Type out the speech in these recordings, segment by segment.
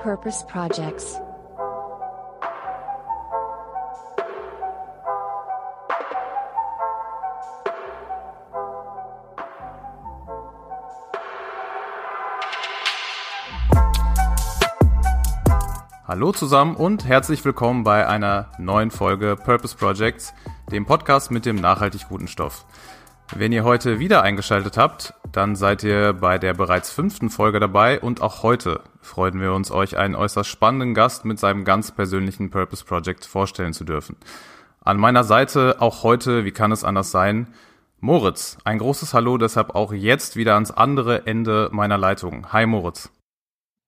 Purpose Projects. Hallo zusammen und herzlich willkommen bei einer neuen Folge Purpose Projects, dem Podcast mit dem nachhaltig guten Stoff. Wenn ihr heute wieder eingeschaltet habt, dann seid ihr bei der bereits fünften Folge dabei und auch heute freuen wir uns, euch einen äußerst spannenden Gast mit seinem ganz persönlichen Purpose Project vorstellen zu dürfen. An meiner Seite auch heute, wie kann es anders sein, Moritz. Ein großes Hallo deshalb auch jetzt wieder ans andere Ende meiner Leitung. Hi Moritz.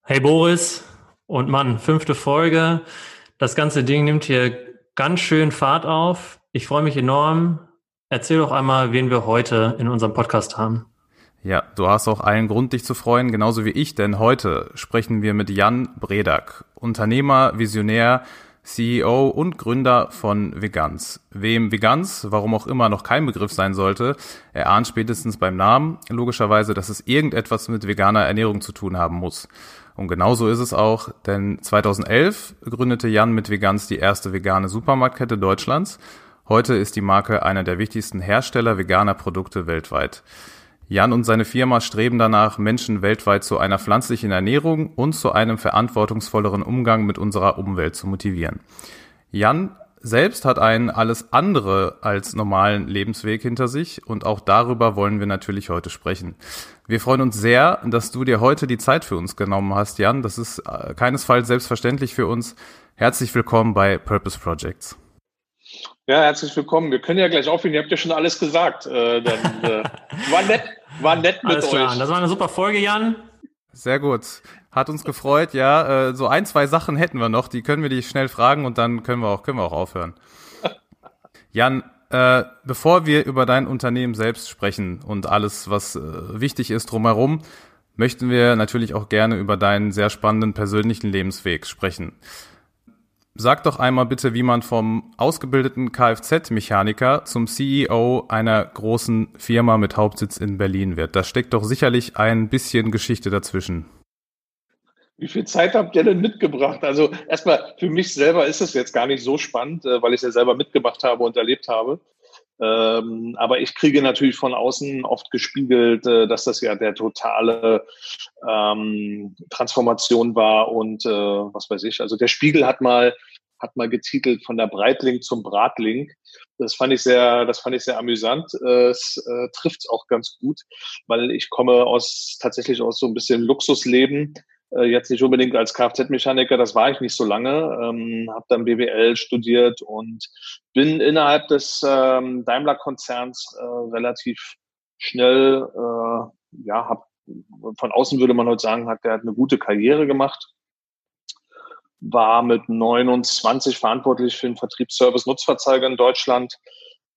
Hey Boris und Mann, fünfte Folge. Das ganze Ding nimmt hier ganz schön Fahrt auf. Ich freue mich enorm. Erzähl doch einmal, wen wir heute in unserem Podcast haben. Ja, du hast auch allen Grund, dich zu freuen, genauso wie ich, denn heute sprechen wir mit Jan Bredak, Unternehmer, Visionär, CEO und Gründer von Vegans. Wem Vegans, warum auch immer, noch kein Begriff sein sollte, er ahnt spätestens beim Namen logischerweise, dass es irgendetwas mit veganer Ernährung zu tun haben muss. Und genauso ist es auch, denn 2011 gründete Jan mit Vegans die erste vegane Supermarktkette Deutschlands Heute ist die Marke einer der wichtigsten Hersteller veganer Produkte weltweit. Jan und seine Firma streben danach, Menschen weltweit zu einer pflanzlichen Ernährung und zu einem verantwortungsvolleren Umgang mit unserer Umwelt zu motivieren. Jan selbst hat einen alles andere als normalen Lebensweg hinter sich und auch darüber wollen wir natürlich heute sprechen. Wir freuen uns sehr, dass du dir heute die Zeit für uns genommen hast, Jan. Das ist äh, keinesfalls selbstverständlich für uns. Herzlich willkommen bei Purpose Projects. Ja, herzlich willkommen. Wir können ja gleich aufhören. Ihr habt ja schon alles gesagt. Äh, dann, äh, war nett, war nett mit alles klar. euch. Das war eine super Folge, Jan. Sehr gut. Hat uns gefreut. Ja, äh, so ein, zwei Sachen hätten wir noch. Die können wir dich schnell fragen und dann können wir auch, können wir auch aufhören. Jan, äh, bevor wir über dein Unternehmen selbst sprechen und alles, was äh, wichtig ist drumherum, möchten wir natürlich auch gerne über deinen sehr spannenden persönlichen Lebensweg sprechen. Sag doch einmal bitte, wie man vom ausgebildeten Kfz-Mechaniker zum CEO einer großen Firma mit Hauptsitz in Berlin wird. Da steckt doch sicherlich ein bisschen Geschichte dazwischen. Wie viel Zeit habt ihr denn mitgebracht? Also erstmal für mich selber ist es jetzt gar nicht so spannend, äh, weil ich es ja selber mitgemacht habe und erlebt habe. Ähm, aber ich kriege natürlich von außen oft gespiegelt, äh, dass das ja der totale ähm, Transformation war und äh, was weiß ich. Also der Spiegel hat mal hat mal getitelt von der Breitling zum Bratling. Das fand ich sehr, das fand ich sehr amüsant. Äh, es trifft auch ganz gut, weil ich komme aus tatsächlich aus so ein bisschen Luxusleben äh, jetzt nicht unbedingt als Kfz-Mechaniker, das war ich nicht so lange, ähm, habe dann BWL studiert und bin innerhalb des ähm, Daimler-Konzerns äh, relativ schnell, äh, ja, hab, von außen würde man heute sagen, hat der eine gute Karriere gemacht, war mit 29 verantwortlich für den Vertriebsservice Nutzfahrzeuge in Deutschland,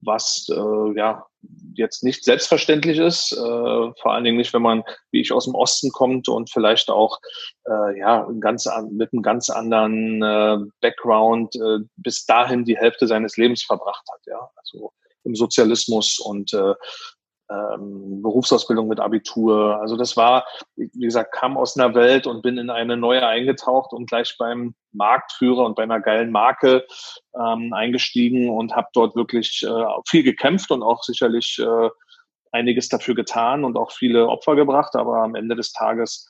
was äh, ja jetzt nicht selbstverständlich ist, äh, vor allen Dingen nicht, wenn man, wie ich, aus dem Osten kommt und vielleicht auch äh, ja ganz an, mit einem ganz anderen äh, Background äh, bis dahin die Hälfte seines Lebens verbracht hat, ja, also im Sozialismus und äh, ähm, Berufsausbildung mit Abitur. Also das war, wie gesagt, kam aus einer Welt und bin in eine neue eingetaucht und gleich beim Marktführer und bei einer geilen Marke ähm, eingestiegen und habe dort wirklich äh, viel gekämpft und auch sicherlich äh, einiges dafür getan und auch viele Opfer gebracht. Aber am Ende des Tages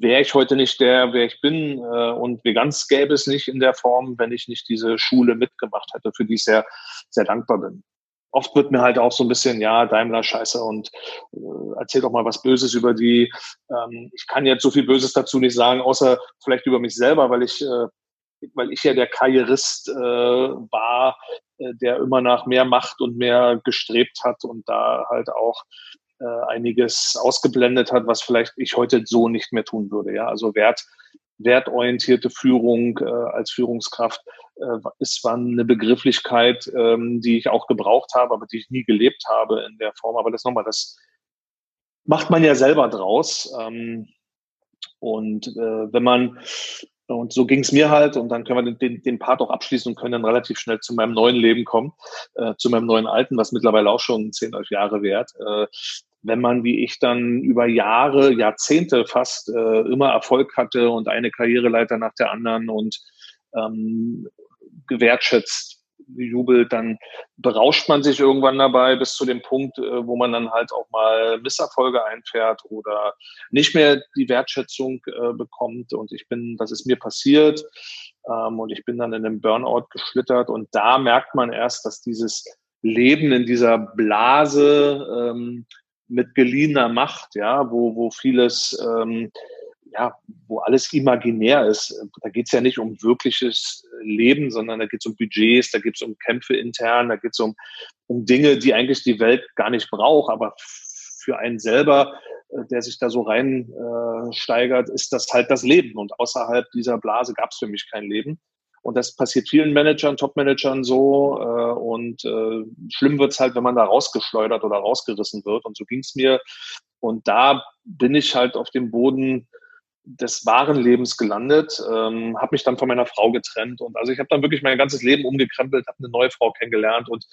wäre ich heute nicht der, wer ich bin äh, und Veganz gäbe es nicht in der Form, wenn ich nicht diese Schule mitgemacht hätte, für die ich sehr, sehr dankbar bin oft wird mir halt auch so ein bisschen, ja, Daimler scheiße und äh, erzähl doch mal was Böses über die. Ähm, ich kann jetzt so viel Böses dazu nicht sagen, außer vielleicht über mich selber, weil ich, äh, weil ich ja der Karrierist äh, war, äh, der immer nach mehr Macht und mehr gestrebt hat und da halt auch äh, einiges ausgeblendet hat, was vielleicht ich heute so nicht mehr tun würde. Ja, also Wert wertorientierte Führung äh, als Führungskraft äh, ist zwar eine Begrifflichkeit, ähm, die ich auch gebraucht habe, aber die ich nie gelebt habe in der Form. Aber das nochmal, das macht man ja selber draus. Ähm, und äh, wenn man und so ging es mir halt, und dann können wir den, den Part auch abschließen und können dann relativ schnell zu meinem neuen Leben kommen, äh, zu meinem neuen Alten, was mittlerweile auch schon zehn, elf Jahre währt. Äh, wenn man wie ich dann über Jahre, Jahrzehnte fast äh, immer Erfolg hatte und eine Karriereleiter nach der anderen und ähm, gewertschätzt jubelt, dann berauscht man sich irgendwann dabei bis zu dem Punkt, äh, wo man dann halt auch mal Misserfolge einfährt oder nicht mehr die Wertschätzung äh, bekommt. Und ich bin, das ist mir passiert ähm, und ich bin dann in einem Burnout geschlittert und da merkt man erst, dass dieses Leben in dieser Blase ähm, mit geliehener Macht, ja, wo, wo vieles ähm, ja, wo alles imaginär ist. Da geht es ja nicht um wirkliches Leben, sondern da geht es um Budgets, da geht es um Kämpfe intern, da geht es um, um Dinge, die eigentlich die Welt gar nicht braucht. Aber für einen selber, äh, der sich da so reinsteigert, äh, ist das halt das Leben. Und außerhalb dieser Blase gab es für mich kein Leben. Und das passiert vielen Managern, Top-Managern so. Äh, und äh, schlimm wird's halt, wenn man da rausgeschleudert oder rausgerissen wird. Und so ging's mir. Und da bin ich halt auf dem Boden des wahren Lebens gelandet, ähm, habe mich dann von meiner Frau getrennt und also ich habe dann wirklich mein ganzes Leben umgekrempelt, habe eine neue Frau kennengelernt und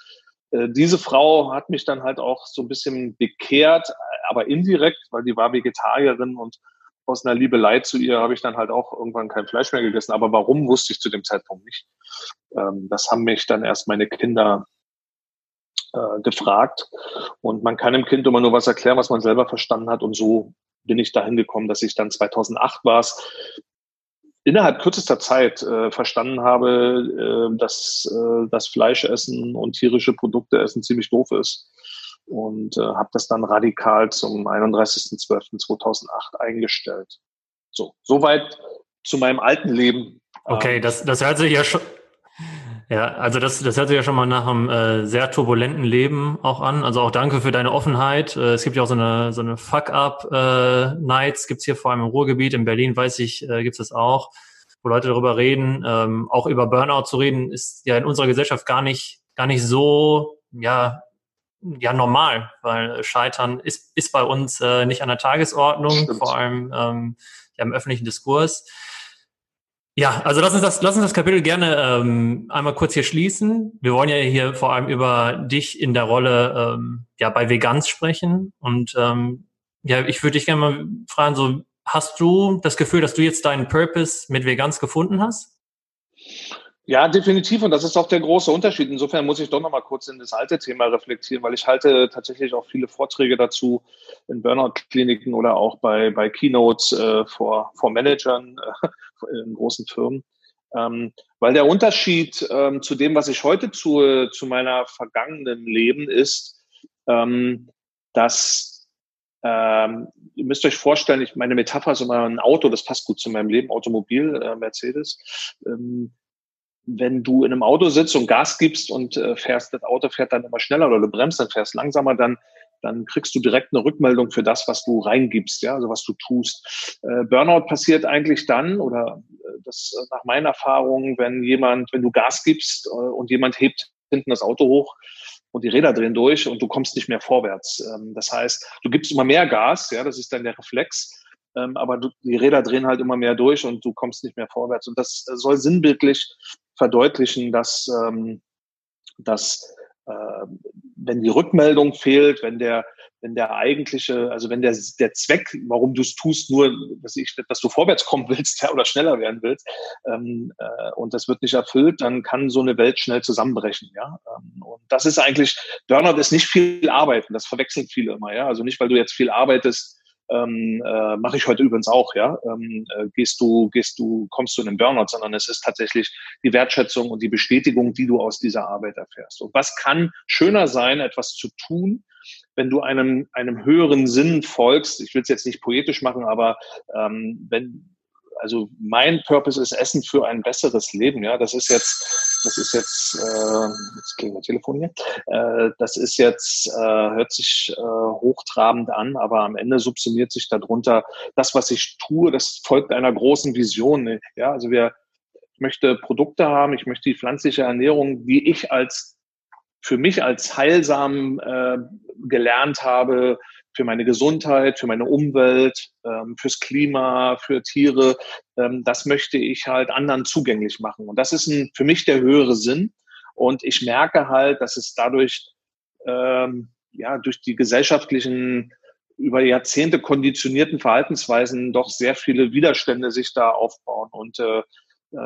äh, diese Frau hat mich dann halt auch so ein bisschen bekehrt, aber indirekt, weil die war Vegetarierin und aus einer Liebelei zu ihr habe ich dann halt auch irgendwann kein Fleisch mehr gegessen. Aber warum, wusste ich zu dem Zeitpunkt nicht. Ähm, das haben mich dann erst meine Kinder äh, gefragt. Und man kann dem Kind immer nur was erklären, was man selber verstanden hat. Und so bin ich dahin gekommen, dass ich dann 2008 war es, innerhalb kürzester Zeit äh, verstanden habe, äh, dass äh, das Fleischessen und tierische Produkte essen ziemlich doof ist. Und äh, habe das dann radikal zum 31.12.2008 eingestellt. So, soweit zu meinem alten Leben. Okay, das, das hört sich ja schon, ja, also das, das hört sich ja schon mal nach einem äh, sehr turbulenten Leben auch an. Also auch danke für deine Offenheit. Äh, es gibt ja auch so eine, so eine Fuck-Up-Nights, äh, gibt's hier vor allem im Ruhrgebiet. In Berlin weiß ich, äh, gibt's das auch, wo Leute darüber reden. Ähm, auch über Burnout zu reden, ist ja in unserer Gesellschaft gar nicht, gar nicht so, ja, ja normal, weil Scheitern ist, ist bei uns äh, nicht an der Tagesordnung, Stimmt. vor allem ähm, ja, im öffentlichen Diskurs. Ja, also lass uns das, lass uns das Kapitel gerne ähm, einmal kurz hier schließen. Wir wollen ja hier vor allem über dich in der Rolle ähm, ja bei Vegans sprechen. Und ähm, ja, ich würde dich gerne mal fragen: So, hast du das Gefühl, dass du jetzt deinen Purpose mit Vegans gefunden hast? Ja, definitiv. Und das ist auch der große Unterschied. Insofern muss ich doch noch mal kurz in das alte Thema reflektieren, weil ich halte tatsächlich auch viele Vorträge dazu in Burnout-Kliniken oder auch bei, bei Keynotes äh, vor, vor Managern äh, in großen Firmen. Ähm, weil der Unterschied ähm, zu dem, was ich heute tue, zu meiner vergangenen Leben ist, ähm, dass ähm, ihr müsst euch vorstellen, ich meine Metapher ist immer ein Auto, das passt gut zu meinem Leben, Automobil, äh, Mercedes. Ähm, wenn du in einem Auto sitzt und Gas gibst und äh, fährst, das Auto fährt dann immer schneller oder du bremst, dann fährst langsamer, dann dann kriegst du direkt eine Rückmeldung für das, was du reingibst, ja, also was du tust. Äh, Burnout passiert eigentlich dann, oder äh, das äh, nach meiner Erfahrung, wenn jemand, wenn du Gas gibst äh, und jemand hebt hinten das Auto hoch und die Räder drehen durch und du kommst nicht mehr vorwärts. Ähm, das heißt, du gibst immer mehr Gas, ja, das ist dann der Reflex, ähm, aber du, die Räder drehen halt immer mehr durch und du kommst nicht mehr vorwärts. Und das äh, soll sinnbildlich verdeutlichen, dass, ähm, dass äh, wenn die Rückmeldung fehlt, wenn der, wenn der eigentliche, also wenn der, der Zweck, warum du es tust, nur, dass, ich, dass du vorwärts kommen willst ja, oder schneller werden willst, ähm, äh, und das wird nicht erfüllt, dann kann so eine Welt schnell zusammenbrechen. Ja? Ähm, und das ist eigentlich, Burnout ist nicht viel Arbeiten, das verwechseln viele immer. Ja? Also nicht, weil du jetzt viel arbeitest, ähm, äh, mache ich heute übrigens auch, ja, ähm, äh, gehst du, gehst du, kommst du in den Burnout, sondern es ist tatsächlich die Wertschätzung und die Bestätigung, die du aus dieser Arbeit erfährst. Und was kann schöner sein, etwas zu tun, wenn du einem, einem höheren Sinn folgst, ich will es jetzt nicht poetisch machen, aber ähm, wenn, also mein Purpose ist Essen für ein besseres Leben. Ja, das ist jetzt, das ist jetzt, äh, jetzt klingelt mein Telefon hier. Äh, das ist jetzt, äh, hört sich äh, hochtrabend an, aber am Ende subsumiert sich darunter das, was ich tue. Das folgt einer großen Vision. Ja, also wir, ich möchte Produkte haben, ich möchte die pflanzliche Ernährung, die ich als für mich als heilsam äh, gelernt habe, für meine Gesundheit, für meine Umwelt, ähm, fürs Klima, für Tiere. Ähm, das möchte ich halt anderen zugänglich machen. Und das ist ein, für mich der höhere Sinn. Und ich merke halt, dass es dadurch ähm, ja, durch die gesellschaftlichen über Jahrzehnte konditionierten Verhaltensweisen doch sehr viele Widerstände sich da aufbauen. Und äh,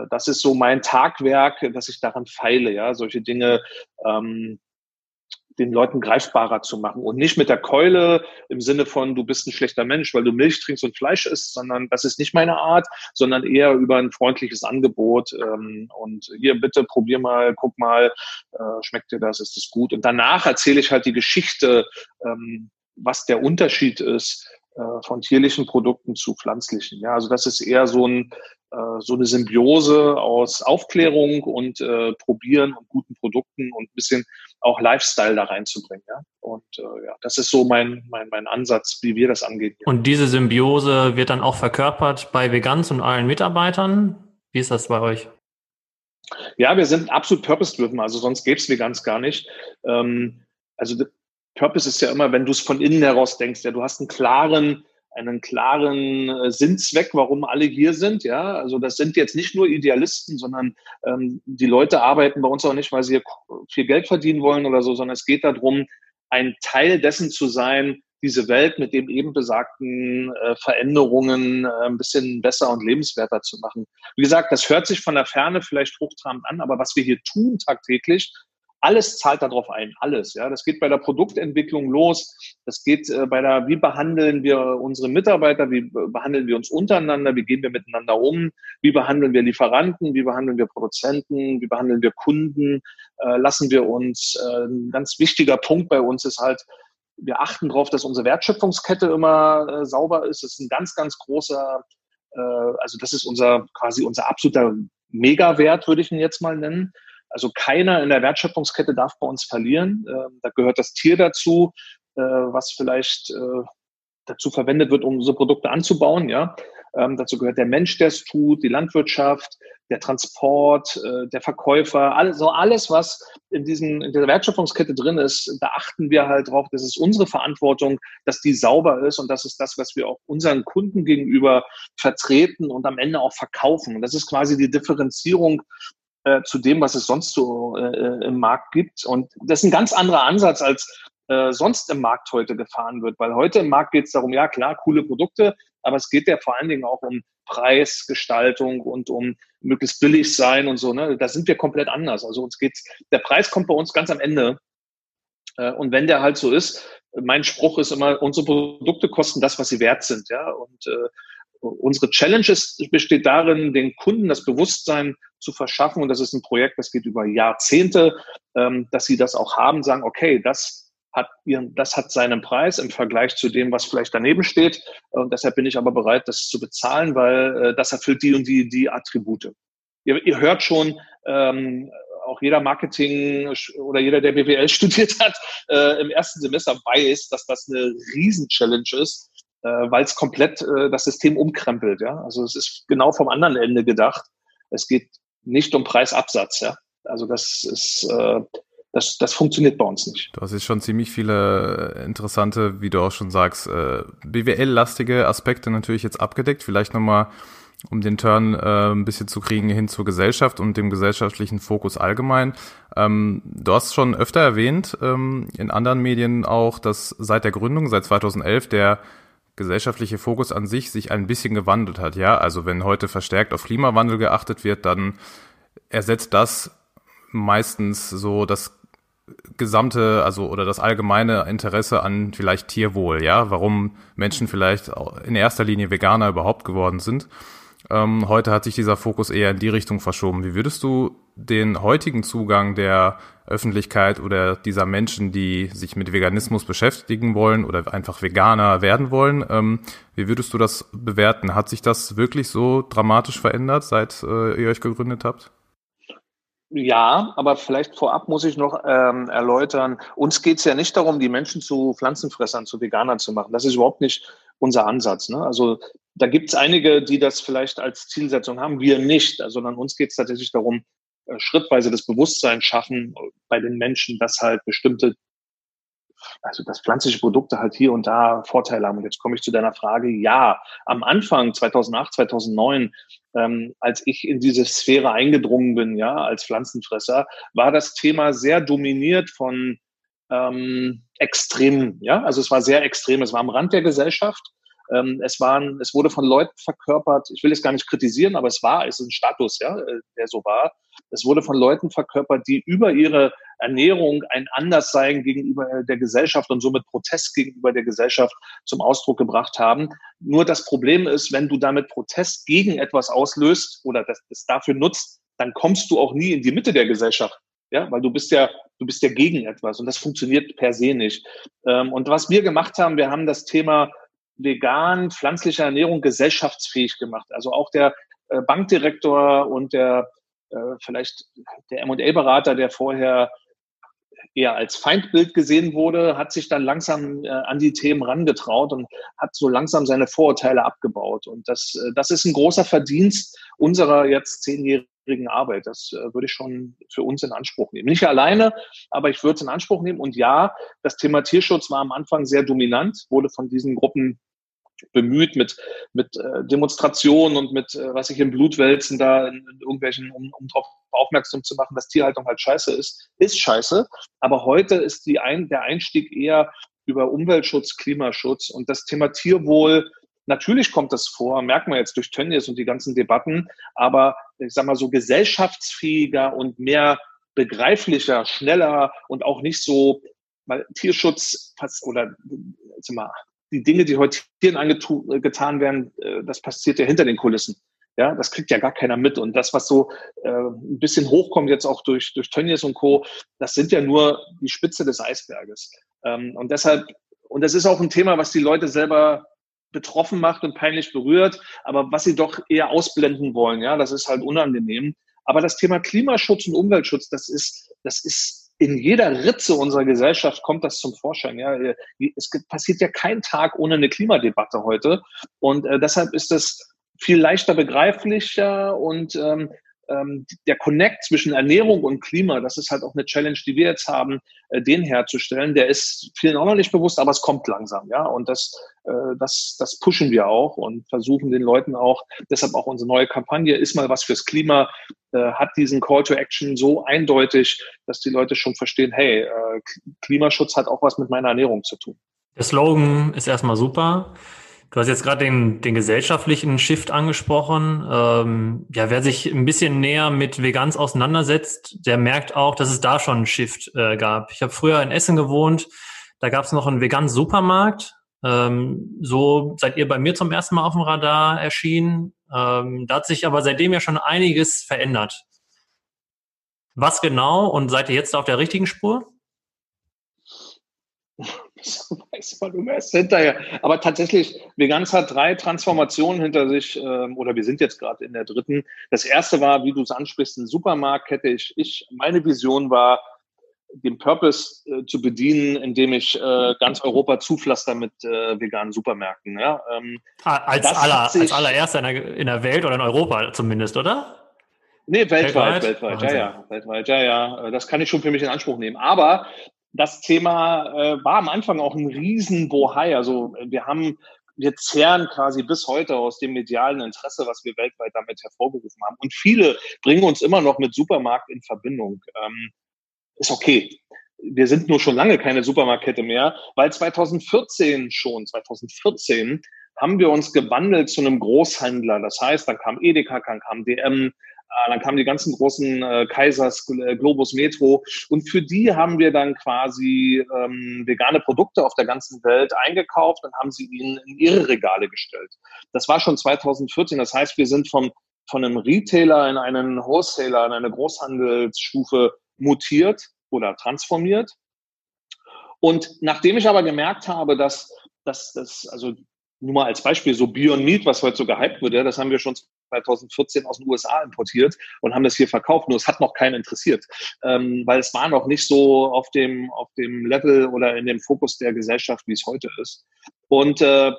das ist so mein Tagwerk, dass ich daran feile, ja, solche Dinge ähm, den Leuten greifbarer zu machen und nicht mit der Keule im Sinne von, du bist ein schlechter Mensch, weil du Milch trinkst und Fleisch isst, sondern das ist nicht meine Art, sondern eher über ein freundliches Angebot ähm, und hier bitte probier mal, guck mal, äh, schmeckt dir das, ist das gut? Und danach erzähle ich halt die Geschichte, ähm, was der Unterschied ist äh, von tierlichen Produkten zu pflanzlichen. Ja, also das ist eher so, ein, äh, so eine Symbiose aus Aufklärung und äh, Probieren und guten Produkten und ein bisschen auch Lifestyle da reinzubringen. Ja? Und äh, ja, das ist so mein, mein, mein Ansatz, wie wir das angehen. Und diese Symbiose wird dann auch verkörpert bei Vegans und allen Mitarbeitern. Wie ist das bei euch? Ja, wir sind absolut purpose-driven, also sonst gäbe es Vegans gar nicht. Ähm, also Purpose ist ja immer, wenn du es von innen heraus denkst, ja, du hast einen klaren, einen klaren äh, Sinnzweck, warum alle hier sind. Ja, also das sind jetzt nicht nur Idealisten, sondern ähm, die Leute arbeiten bei uns auch nicht, weil sie viel Geld verdienen wollen oder so, sondern es geht darum, ein Teil dessen zu sein, diese Welt mit dem eben besagten äh, Veränderungen äh, ein bisschen besser und lebenswerter zu machen. Wie gesagt, das hört sich von der Ferne vielleicht hochtrabend an, aber was wir hier tun tagtäglich, alles zahlt darauf ein, alles. Ja, das geht bei der Produktentwicklung los. Das geht äh, bei der, wie behandeln wir unsere Mitarbeiter, wie behandeln wir uns untereinander, wie gehen wir miteinander um, wie behandeln wir Lieferanten, wie behandeln wir Produzenten, wie behandeln wir Kunden, äh, lassen wir uns. Äh, ein ganz wichtiger Punkt bei uns ist halt, wir achten darauf, dass unsere Wertschöpfungskette immer äh, sauber ist. Das ist ein ganz, ganz großer, äh, also das ist unser quasi unser absoluter Megawert, würde ich ihn jetzt mal nennen. Also keiner in der Wertschöpfungskette darf bei uns verlieren. Ähm, da gehört das Tier dazu, äh, was vielleicht äh, dazu verwendet wird, um so Produkte anzubauen. Ja, ähm, dazu gehört der Mensch, der es tut, die Landwirtschaft, der Transport, äh, der Verkäufer, alles, so alles, was in, diesen, in dieser Wertschöpfungskette drin ist, da achten wir halt drauf. Das ist unsere Verantwortung, dass die sauber ist und das ist das, was wir auch unseren Kunden gegenüber vertreten und am Ende auch verkaufen. Und das ist quasi die Differenzierung äh, zu dem, was es sonst so äh, äh, im Markt gibt. Und das ist ein ganz anderer Ansatz, als äh, sonst im Markt heute gefahren wird. Weil heute im Markt geht es darum, ja klar, coole Produkte, aber es geht ja vor allen Dingen auch um Preisgestaltung und um möglichst billig sein und so. Ne? Da sind wir komplett anders. Also uns geht's, der Preis kommt bei uns ganz am Ende. Äh, und wenn der halt so ist, mein Spruch ist immer, unsere Produkte kosten das, was sie wert sind. Ja? Und äh, unsere Challenge ist, besteht darin, den Kunden das Bewusstsein zu verschaffen. Und das ist ein Projekt, das geht über Jahrzehnte, ähm, dass sie das auch haben, sagen, okay, das hat ihren, das hat seinen Preis im Vergleich zu dem, was vielleicht daneben steht. Und deshalb bin ich aber bereit, das zu bezahlen, weil äh, das erfüllt die und die, die Attribute. Ihr, ihr hört schon, ähm, auch jeder Marketing oder jeder, der BWL studiert hat, äh, im ersten Semester weiß, dass das eine Riesen-Challenge ist, äh, weil es komplett äh, das System umkrempelt. Ja? Also es ist genau vom anderen Ende gedacht. Es geht nicht um Preisabsatz. Ja? Also das ist äh, das, das funktioniert bei uns nicht. Du hast jetzt schon ziemlich viele äh, interessante, wie du auch schon sagst, äh, BWL-lastige Aspekte natürlich jetzt abgedeckt. Vielleicht nochmal, um den Turn äh, ein bisschen zu kriegen hin zur Gesellschaft und dem gesellschaftlichen Fokus allgemein. Ähm, du hast schon öfter erwähnt, ähm, in anderen Medien auch, dass seit der Gründung, seit 2011, der gesellschaftliche Fokus an sich sich ein bisschen gewandelt hat. Ja, also wenn heute verstärkt auf Klimawandel geachtet wird, dann ersetzt das meistens so das gesamte, also oder das allgemeine Interesse an vielleicht Tierwohl, ja, warum Menschen vielleicht in erster Linie Veganer überhaupt geworden sind. Ähm, heute hat sich dieser Fokus eher in die Richtung verschoben. Wie würdest du den heutigen Zugang der Öffentlichkeit oder dieser Menschen, die sich mit Veganismus beschäftigen wollen oder einfach Veganer werden wollen, ähm, wie würdest du das bewerten? Hat sich das wirklich so dramatisch verändert, seit äh, ihr euch gegründet habt? Ja, aber vielleicht vorab muss ich noch ähm, erläutern, uns geht es ja nicht darum, die Menschen zu Pflanzenfressern, zu Veganern zu machen. Das ist überhaupt nicht unser Ansatz. Ne? Also da gibt es einige, die das vielleicht als Zielsetzung haben, wir nicht, sondern uns geht es tatsächlich darum, schrittweise das Bewusstsein schaffen bei den Menschen, dass halt bestimmte, also dass pflanzliche Produkte halt hier und da Vorteile haben. Und jetzt komme ich zu deiner Frage. Ja, am Anfang 2008, 2009, ähm, als ich in diese Sphäre eingedrungen bin, ja, als Pflanzenfresser, war das Thema sehr dominiert von ähm, extrem. Ja, also es war sehr extrem. Es war am Rand der Gesellschaft. Ähm, es waren, es wurde von Leuten verkörpert. Ich will es gar nicht kritisieren, aber es war, es ist ein Status, ja, äh, der so war. Es wurde von Leuten verkörpert, die über ihre Ernährung ein Anderssein gegenüber der Gesellschaft und somit Protest gegenüber der Gesellschaft zum Ausdruck gebracht haben. Nur das Problem ist, wenn du damit Protest gegen etwas auslöst oder das, das dafür nutzt, dann kommst du auch nie in die Mitte der Gesellschaft. Ja, weil du bist ja, du bist ja gegen etwas und das funktioniert per se nicht. Ähm, und was wir gemacht haben, wir haben das Thema vegan, pflanzliche Ernährung gesellschaftsfähig gemacht. Also auch der äh, Bankdirektor und der äh, vielleicht der M&A-Berater, der vorher eher als Feindbild gesehen wurde, hat sich dann langsam äh, an die Themen rangetraut und hat so langsam seine Vorurteile abgebaut. Und das, äh, das ist ein großer Verdienst unserer jetzt zehnjährigen Arbeit. Das äh, würde ich schon für uns in Anspruch nehmen. Nicht alleine, aber ich würde es in Anspruch nehmen. Und ja, das Thema Tierschutz war am Anfang sehr dominant, wurde von diesen Gruppen bemüht mit, mit äh, Demonstrationen und mit, äh, was ich in Blutwälzen da in, in irgendwelchen, um, um darauf aufmerksam zu machen, dass Tierhaltung halt scheiße ist, ist scheiße. Aber heute ist die ein, der Einstieg eher über Umweltschutz, Klimaschutz und das Thema Tierwohl. Natürlich kommt das vor, merken wir jetzt durch Tönnies und die ganzen Debatten, aber ich sag mal so gesellschaftsfähiger und mehr begreiflicher, schneller und auch nicht so, weil Tierschutz oder sag mal, die Dinge, die heute Tieren angetan werden, äh, das passiert ja hinter den Kulissen. Ja, das kriegt ja gar keiner mit. Und das, was so äh, ein bisschen hochkommt jetzt auch durch, durch Tönnies und Co., das sind ja nur die Spitze des Eisberges. Ähm, und deshalb, und das ist auch ein Thema, was die Leute selber betroffen macht und peinlich berührt, aber was sie doch eher ausblenden wollen. Ja, das ist halt unangenehm. Aber das Thema Klimaschutz und Umweltschutz, das ist, das ist in jeder Ritze unserer Gesellschaft kommt das zum Vorschein. Ja, es passiert ja kein Tag ohne eine Klimadebatte heute. Und äh, deshalb ist es viel leichter begreiflicher und ähm, ähm, der Connect zwischen Ernährung und Klima, das ist halt auch eine Challenge, die wir jetzt haben, äh, den herzustellen. Der ist vielen auch noch nicht bewusst, aber es kommt langsam, ja. Und das, äh, das, das pushen wir auch und versuchen den Leuten auch, deshalb auch unsere neue Kampagne ist mal was fürs Klima, äh, hat diesen Call to Action so eindeutig, dass die Leute schon verstehen, hey, äh, Klimaschutz hat auch was mit meiner Ernährung zu tun. Der Slogan ist erstmal super. Du hast jetzt gerade den, den gesellschaftlichen Shift angesprochen. Ähm, ja, wer sich ein bisschen näher mit Veganz auseinandersetzt, der merkt auch, dass es da schon einen Shift äh, gab. Ich habe früher in Essen gewohnt, da gab es noch einen veganen Supermarkt. Ähm, so seid ihr bei mir zum ersten Mal auf dem Radar erschienen. Ähm, da hat sich aber seitdem ja schon einiges verändert. Was genau und seid ihr jetzt auf der richtigen Spur? Weiß man immer erst hinterher. Aber tatsächlich, Veganz hat drei Transformationen hinter sich, ähm, oder wir sind jetzt gerade in der dritten. Das erste war, wie du es ansprichst, ein Supermarktkette. Ich, ich, meine Vision war, den Purpose äh, zu bedienen, indem ich äh, ganz Europa zupflaster mit äh, veganen Supermärkten. Ja? Ähm, ah, als, aller, sich, als allererster in der, in der Welt oder in Europa zumindest, oder? Nee, weltweit, weltweit, weltweit ja, ja, weltweit, ja, ja. Das kann ich schon für mich in Anspruch nehmen. Aber das Thema äh, war am Anfang auch ein riesen Bohai. Also wir haben, wir zehren quasi bis heute aus dem medialen Interesse, was wir weltweit damit hervorgerufen haben. Und viele bringen uns immer noch mit Supermarkt in Verbindung. Ähm, ist okay. Wir sind nur schon lange keine Supermarktkette mehr, weil 2014 schon, 2014 haben wir uns gewandelt zu einem Großhändler. Das heißt, dann kam Edeka, dann kam DM, äh, dann kamen die ganzen großen äh, Kaisers, äh, Globus Metro. Und für die haben wir dann quasi ähm, vegane Produkte auf der ganzen Welt eingekauft und haben sie ihnen in ihre Regale gestellt. Das war schon 2014. Das heißt, wir sind vom, von einem Retailer in einen Wholesaler, in eine Großhandelsstufe mutiert oder transformiert. Und nachdem ich aber gemerkt habe, dass, dass das, also nur mal als Beispiel, so Beyond Meat, was heute so gehypt wird, ja, das haben wir schon 2014 aus den USA importiert und haben das hier verkauft. Nur es hat noch keinen interessiert, ähm, weil es war noch nicht so auf dem, auf dem Level oder in dem Fokus der Gesellschaft, wie es heute ist. Und äh,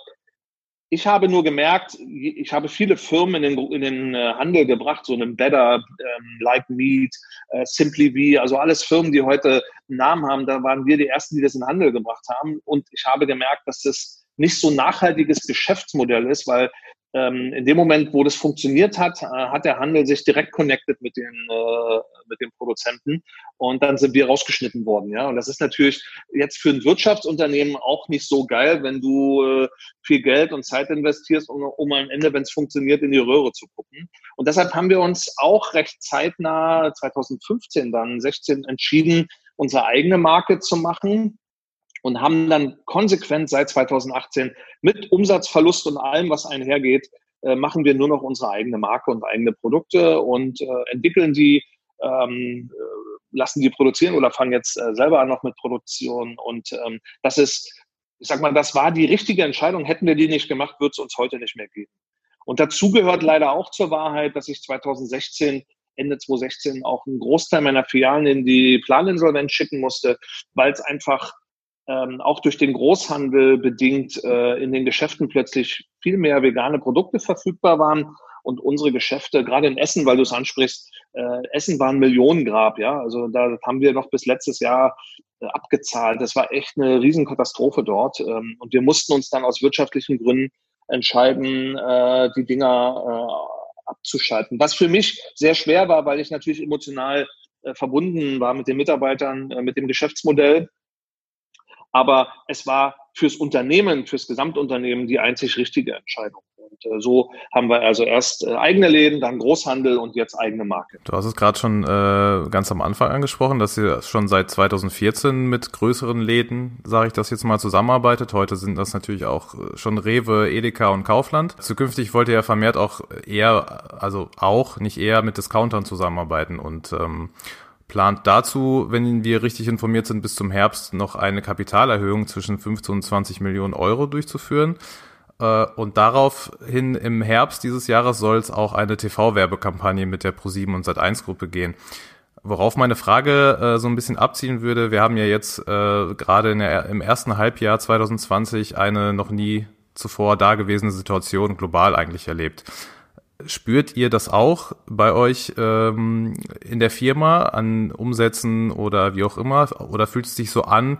ich habe nur gemerkt, ich habe viele Firmen in den, in den äh, Handel gebracht, so einen Better, ähm, Like Meat, äh, Simply V, also alles Firmen, die heute einen Namen haben, da waren wir die Ersten, die das in den Handel gebracht haben. Und ich habe gemerkt, dass das nicht so nachhaltiges Geschäftsmodell ist, weil ähm, in dem Moment, wo das funktioniert hat, äh, hat der Handel sich direkt connected mit den, äh, mit den Produzenten und dann sind wir rausgeschnitten worden. Ja, und das ist natürlich jetzt für ein Wirtschaftsunternehmen auch nicht so geil, wenn du äh, viel Geld und Zeit investierst, um, um am Ende, wenn es funktioniert, in die Röhre zu gucken. Und deshalb haben wir uns auch recht zeitnah 2015 dann 16 entschieden, unsere eigene Marke zu machen und haben dann konsequent seit 2018 mit Umsatzverlust und allem, was einhergeht, äh, machen wir nur noch unsere eigene Marke und eigene Produkte und äh, entwickeln die, ähm, äh, lassen die produzieren oder fangen jetzt äh, selber an noch mit Produktion. Und ähm, das ist, ich sag mal, das war die richtige Entscheidung. Hätten wir die nicht gemacht, würde es uns heute nicht mehr geben. Und dazu gehört leider auch zur Wahrheit, dass ich 2016 Ende 2016 auch einen Großteil meiner Filialen in die Planinsolvenz schicken musste, weil es einfach ähm, auch durch den Großhandel bedingt äh, in den Geschäften plötzlich viel mehr vegane Produkte verfügbar waren und unsere Geschäfte, gerade in Essen, weil du es ansprichst, äh, Essen war ein Millionengrab, ja. Also da haben wir noch bis letztes Jahr äh, abgezahlt. Das war echt eine Riesenkatastrophe dort. Ähm, und wir mussten uns dann aus wirtschaftlichen Gründen entscheiden, äh, die Dinger äh, abzuschalten. Was für mich sehr schwer war, weil ich natürlich emotional äh, verbunden war mit den Mitarbeitern, äh, mit dem Geschäftsmodell aber es war fürs Unternehmen, fürs Gesamtunternehmen die einzig richtige Entscheidung. Und äh, so haben wir also erst äh, eigene Läden, dann Großhandel und jetzt eigene Marke. Du hast es gerade schon äh, ganz am Anfang angesprochen, dass ihr schon seit 2014 mit größeren Läden, sage ich das jetzt mal, zusammenarbeitet. Heute sind das natürlich auch äh, schon Rewe, Edeka und Kaufland. Zukünftig wollt ihr ja vermehrt auch eher, also auch, nicht eher mit Discountern zusammenarbeiten und ähm, plant dazu, wenn wir richtig informiert sind, bis zum Herbst noch eine Kapitalerhöhung zwischen 15 und 20 Millionen Euro durchzuführen. Äh, und daraufhin im Herbst dieses Jahres soll es auch eine TV-Werbekampagne mit der Pro7 und Sat1-Gruppe gehen. Worauf meine Frage äh, so ein bisschen abziehen würde, wir haben ja jetzt äh, gerade im ersten Halbjahr 2020 eine noch nie zuvor dagewesene Situation global eigentlich erlebt. Spürt ihr das auch bei euch ähm, in der Firma an Umsätzen oder wie auch immer? Oder fühlt es sich so an,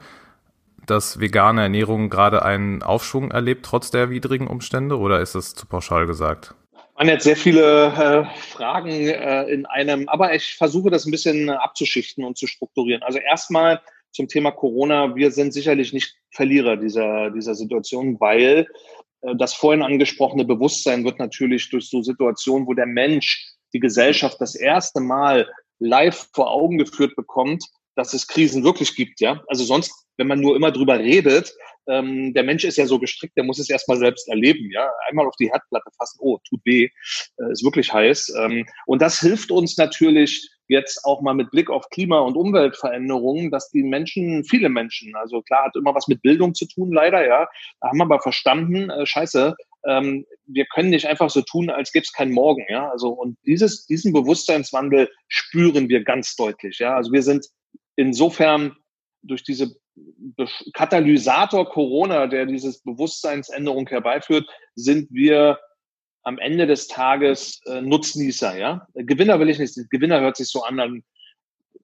dass vegane Ernährung gerade einen Aufschwung erlebt, trotz der widrigen Umstände? Oder ist das zu pauschal gesagt? waren jetzt sehr viele äh, Fragen äh, in einem, aber ich versuche das ein bisschen abzuschichten und zu strukturieren. Also erstmal zum Thema Corona. Wir sind sicherlich nicht Verlierer dieser, dieser Situation, weil das vorhin angesprochene Bewusstsein wird natürlich durch so Situationen, wo der Mensch die Gesellschaft das erste Mal live vor Augen geführt bekommt, dass es Krisen wirklich gibt, ja. Also sonst, wenn man nur immer drüber redet, ähm, der Mensch ist ja so gestrickt, der muss es erstmal selbst erleben, ja. Einmal auf die Herdplatte fassen, oh, tut weh, äh, ist wirklich heiß. Ähm, und das hilft uns natürlich jetzt auch mal mit Blick auf Klima- und Umweltveränderungen, dass die Menschen, viele Menschen, also klar hat immer was mit Bildung zu tun, leider, ja, haben aber verstanden, äh, scheiße, ähm, wir können nicht einfach so tun, als gäbe es keinen Morgen, ja. Also und dieses, diesen Bewusstseinswandel spüren wir ganz deutlich, ja. Also wir sind insofern durch diese Katalysator Corona, der dieses Bewusstseinsänderung herbeiführt, sind wir am Ende des Tages äh, Nutznießer, ja. Gewinner will ich nicht. Gewinner hört sich so an, dann,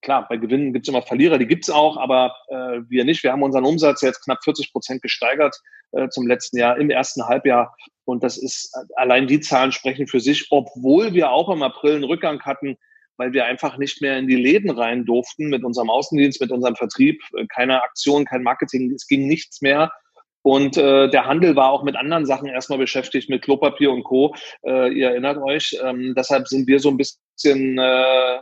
klar, bei Gewinnen gibt es immer Verlierer, die gibt es auch, aber äh, wir nicht. Wir haben unseren Umsatz jetzt knapp 40 Prozent gesteigert äh, zum letzten Jahr, im ersten Halbjahr. Und das ist, allein die Zahlen sprechen für sich, obwohl wir auch im April einen Rückgang hatten, weil wir einfach nicht mehr in die Läden rein durften mit unserem Außendienst, mit unserem Vertrieb, äh, keine Aktion, kein Marketing, es ging nichts mehr. Und äh, der Handel war auch mit anderen Sachen erstmal beschäftigt, mit Klopapier und Co. Äh, ihr erinnert euch. Ähm, deshalb sind wir so ein bisschen äh,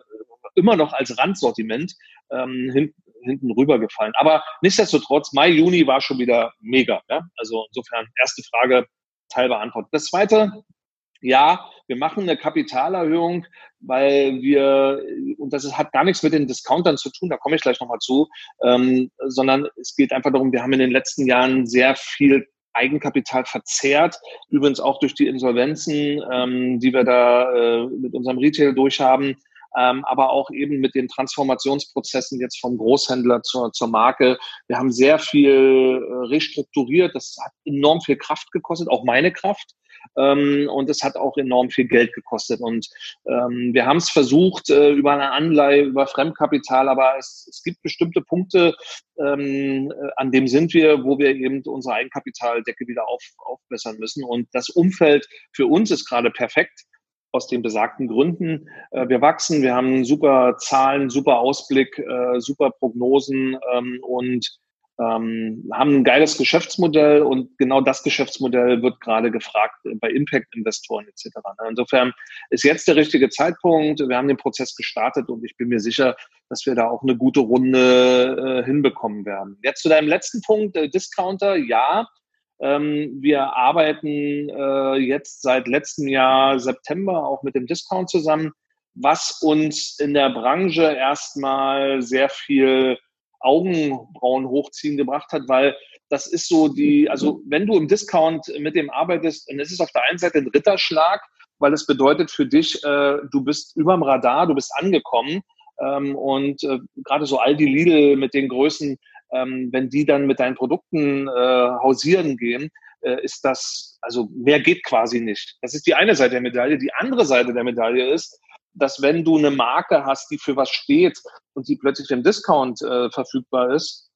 immer noch als Randsortiment ähm, hin, hinten rübergefallen. Aber nichtsdestotrotz, Mai, Juni war schon wieder mega. Ja? Also insofern, erste Frage, Teil beantwortet. Das zweite, ja, wir machen eine Kapitalerhöhung, weil wir, und das hat gar nichts mit den Discountern zu tun, da komme ich gleich nochmal zu, ähm, sondern es geht einfach darum, wir haben in den letzten Jahren sehr viel Eigenkapital verzehrt, übrigens auch durch die Insolvenzen, ähm, die wir da äh, mit unserem Retail durchhaben, ähm, aber auch eben mit den Transformationsprozessen jetzt vom Großhändler zur, zur Marke. Wir haben sehr viel äh, restrukturiert, das hat enorm viel Kraft gekostet, auch meine Kraft. Ähm, und es hat auch enorm viel Geld gekostet. Und ähm, wir haben es versucht äh, über eine Anleihe, über Fremdkapital, aber es, es gibt bestimmte Punkte, ähm, äh, an dem sind wir, wo wir eben unsere Eigenkapitaldecke wieder auf, aufbessern müssen. Und das Umfeld für uns ist gerade perfekt aus den besagten Gründen. Äh, wir wachsen, wir haben super Zahlen, super Ausblick, äh, super Prognosen ähm, und ähm, haben ein geiles Geschäftsmodell und genau das Geschäftsmodell wird gerade gefragt bei Impact-Investoren etc. Insofern ist jetzt der richtige Zeitpunkt. Wir haben den Prozess gestartet und ich bin mir sicher, dass wir da auch eine gute Runde äh, hinbekommen werden. Jetzt zu deinem letzten Punkt, äh, Discounter, ja. Ähm, wir arbeiten äh, jetzt seit letztem Jahr September auch mit dem Discount zusammen, was uns in der Branche erstmal sehr viel Augenbrauen hochziehen gebracht hat, weil das ist so die, also wenn du im Discount mit dem arbeitest, dann ist es auf der einen Seite ein Ritterschlag, weil es bedeutet für dich, äh, du bist überm Radar, du bist angekommen ähm, und äh, gerade so Aldi Lidl mit den Größen, ähm, wenn die dann mit deinen Produkten äh, hausieren gehen, äh, ist das, also mehr geht quasi nicht. Das ist die eine Seite der Medaille. Die andere Seite der Medaille ist, dass wenn du eine Marke hast, die für was steht und die plötzlich im Discount äh, verfügbar ist,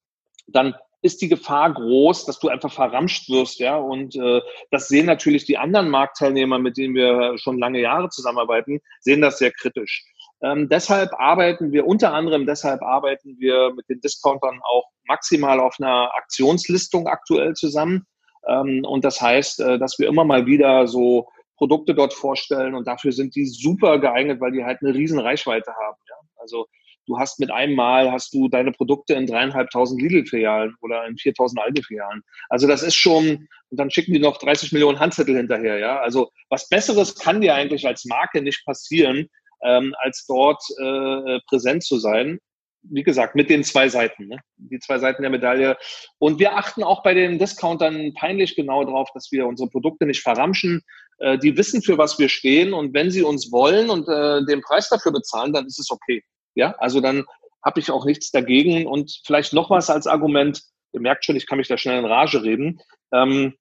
dann ist die Gefahr groß, dass du einfach verramscht wirst, ja. Und äh, das sehen natürlich die anderen Marktteilnehmer, mit denen wir schon lange Jahre zusammenarbeiten, sehen das sehr kritisch. Ähm, deshalb arbeiten wir, unter anderem deshalb arbeiten wir mit den Discountern auch maximal auf einer Aktionslistung aktuell zusammen. Ähm, und das heißt, äh, dass wir immer mal wieder so Produkte dort vorstellen und dafür sind die super geeignet, weil die halt eine riesen Reichweite haben. Ja? Also du hast mit einem Mal hast du deine Produkte in dreieinhalbtausend Lidl-Filialen oder in 4000 Aldi-Filialen. Also das ist schon, und dann schicken die noch 30 Millionen Handzettel hinterher, ja. Also was Besseres kann dir eigentlich als Marke nicht passieren, ähm, als dort äh, präsent zu sein wie gesagt, mit den zwei Seiten, ne? die zwei Seiten der Medaille. Und wir achten auch bei den Discountern peinlich genau darauf, dass wir unsere Produkte nicht verramschen. Äh, die wissen, für was wir stehen und wenn sie uns wollen und äh, den Preis dafür bezahlen, dann ist es okay. Ja, also dann habe ich auch nichts dagegen. Und vielleicht noch was als Argument. Ihr merkt schon, ich kann mich da schnell in Rage reden. Ähm,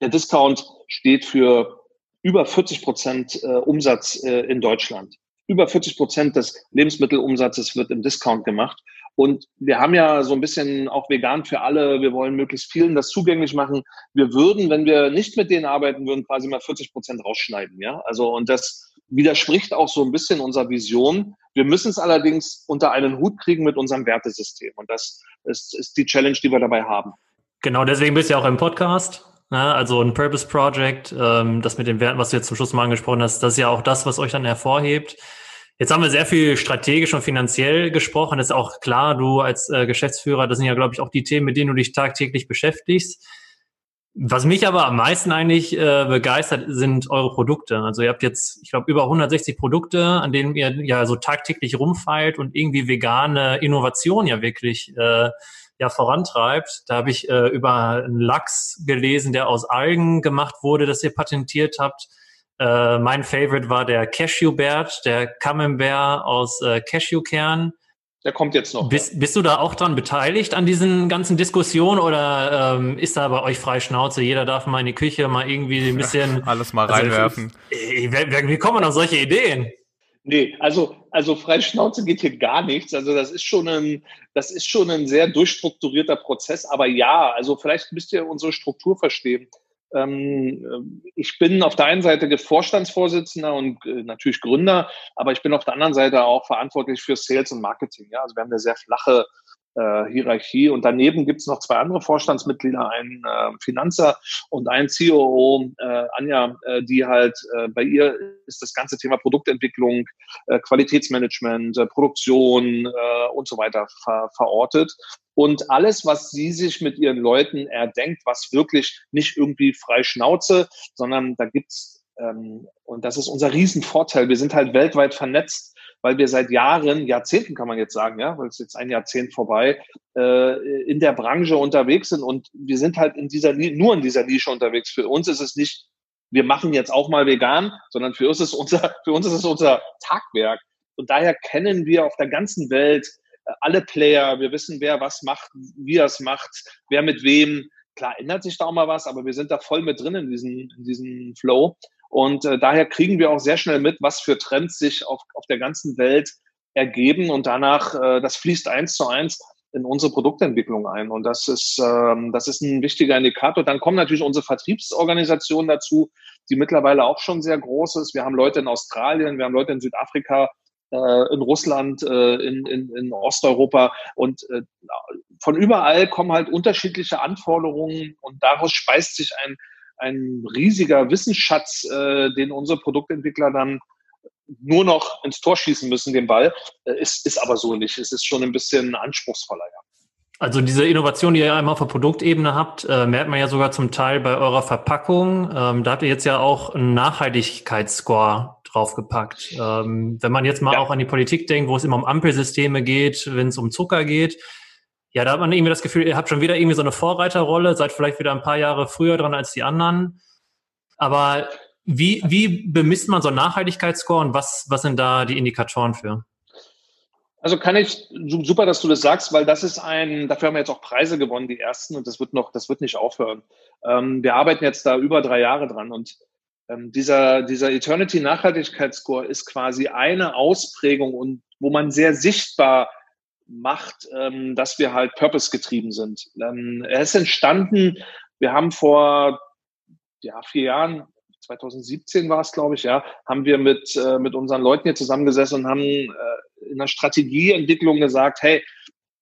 der Discount steht für über 40 Prozent äh, Umsatz äh, in Deutschland über 40 Prozent des Lebensmittelumsatzes wird im Discount gemacht. Und wir haben ja so ein bisschen auch vegan für alle. Wir wollen möglichst vielen das zugänglich machen. Wir würden, wenn wir nicht mit denen arbeiten würden, quasi mal 40 Prozent rausschneiden. Ja, also, und das widerspricht auch so ein bisschen unserer Vision. Wir müssen es allerdings unter einen Hut kriegen mit unserem Wertesystem. Und das ist, ist die Challenge, die wir dabei haben. Genau, deswegen bist du ja auch im Podcast. Ja, also ein Purpose Project, ähm, das mit den Werten, was du jetzt zum Schluss mal angesprochen hast, das ist ja auch das, was euch dann hervorhebt. Jetzt haben wir sehr viel strategisch und finanziell gesprochen. Das ist auch klar, du als äh, Geschäftsführer, das sind ja, glaube ich, auch die Themen, mit denen du dich tagtäglich beschäftigst. Was mich aber am meisten eigentlich äh, begeistert, sind eure Produkte. Also ihr habt jetzt, ich glaube, über 160 Produkte, an denen ihr ja so tagtäglich rumfeilt und irgendwie vegane Innovation ja wirklich äh, ja vorantreibt. Da habe ich äh, über einen Lachs gelesen, der aus Algen gemacht wurde, das ihr patentiert habt. Äh, mein Favorite war der Cashewbert, der Camembert aus äh, Cashewkern. Der kommt jetzt noch. Bist, bist du da auch dran beteiligt an diesen ganzen Diskussionen oder ähm, ist da bei euch frei Schnauze? Jeder darf mal in die Küche mal irgendwie ein bisschen. Alles mal also, reinwerfen. Wie, wie kommen man auf solche Ideen? Nee, also, also frei Schnauze geht hier gar nichts. Also das ist schon ein, das ist schon ein sehr durchstrukturierter Prozess. Aber ja, also vielleicht müsst ihr unsere Struktur verstehen. Ähm, ich bin auf der einen Seite Vorstandsvorsitzender und äh, natürlich Gründer, aber ich bin auf der anderen Seite auch verantwortlich für Sales und Marketing. Ja? Also wir haben eine sehr flache äh, Hierarchie. Und daneben gibt es noch zwei andere Vorstandsmitglieder, ein äh, Finanzer und ein COO, äh, Anja, äh, die halt äh, bei ihr ist das ganze Thema Produktentwicklung, äh, Qualitätsmanagement, äh, Produktion äh, und so weiter ver verortet. Und alles, was sie sich mit ihren Leuten erdenkt, was wirklich nicht irgendwie frei Schnauze, sondern da gibt's ähm, und das ist unser Riesenvorteil. Wir sind halt weltweit vernetzt weil wir seit Jahren, Jahrzehnten kann man jetzt sagen, ja, weil es jetzt ein Jahrzehnt vorbei, äh, in der Branche unterwegs sind und wir sind halt in dieser, nur in dieser Nische unterwegs. Für uns ist es nicht, wir machen jetzt auch mal vegan, sondern für uns ist unser, für uns ist es unser Tagwerk. Und daher kennen wir auf der ganzen Welt äh, alle Player. Wir wissen, wer was macht, wie er es macht, wer mit wem Klar ändert sich da auch mal was, aber wir sind da voll mit drin in diesem, in diesem Flow. Und äh, daher kriegen wir auch sehr schnell mit, was für Trends sich auf, auf der ganzen Welt ergeben. Und danach, äh, das fließt eins zu eins in unsere Produktentwicklung ein. Und das ist, ähm, das ist ein wichtiger Indikator. Dann kommen natürlich unsere Vertriebsorganisationen dazu, die mittlerweile auch schon sehr groß ist. Wir haben Leute in Australien, wir haben Leute in Südafrika, äh, in Russland, äh, in, in, in Osteuropa und äh, von überall kommen halt unterschiedliche Anforderungen und daraus speist sich ein, ein riesiger Wissensschatz, äh, den unsere Produktentwickler dann nur noch ins Tor schießen müssen, den Ball. Äh, ist, ist aber so nicht. Es ist schon ein bisschen anspruchsvoller, ja. Also diese Innovation, die ihr einmal auf der Produktebene habt, äh, merkt man ja sogar zum Teil bei eurer Verpackung. Ähm, da habt ihr jetzt ja auch einen Nachhaltigkeitsscore draufgepackt. Ähm, wenn man jetzt mal ja. auch an die Politik denkt, wo es immer um Ampelsysteme geht, wenn es um Zucker geht, ja, da hat man irgendwie das Gefühl, ihr habt schon wieder irgendwie so eine Vorreiterrolle, seid vielleicht wieder ein paar Jahre früher dran als die anderen. Aber wie, wie bemisst man so einen Nachhaltigkeitsscore und was, was sind da die Indikatoren für? Also kann ich, super, dass du das sagst, weil das ist ein, dafür haben wir jetzt auch Preise gewonnen, die ersten, und das wird noch, das wird nicht aufhören. Ähm, wir arbeiten jetzt da über drei Jahre dran und ähm, dieser, dieser Eternity Nachhaltigkeitsscore ist quasi eine Ausprägung und wo man sehr sichtbar macht, ähm, dass wir halt purpose getrieben sind. Ähm, er ist entstanden, wir haben vor ja, vier Jahren 2017 war es, glaube ich, ja, haben wir mit, äh, mit unseren Leuten hier zusammengesessen und haben äh, in der Strategieentwicklung gesagt, hey,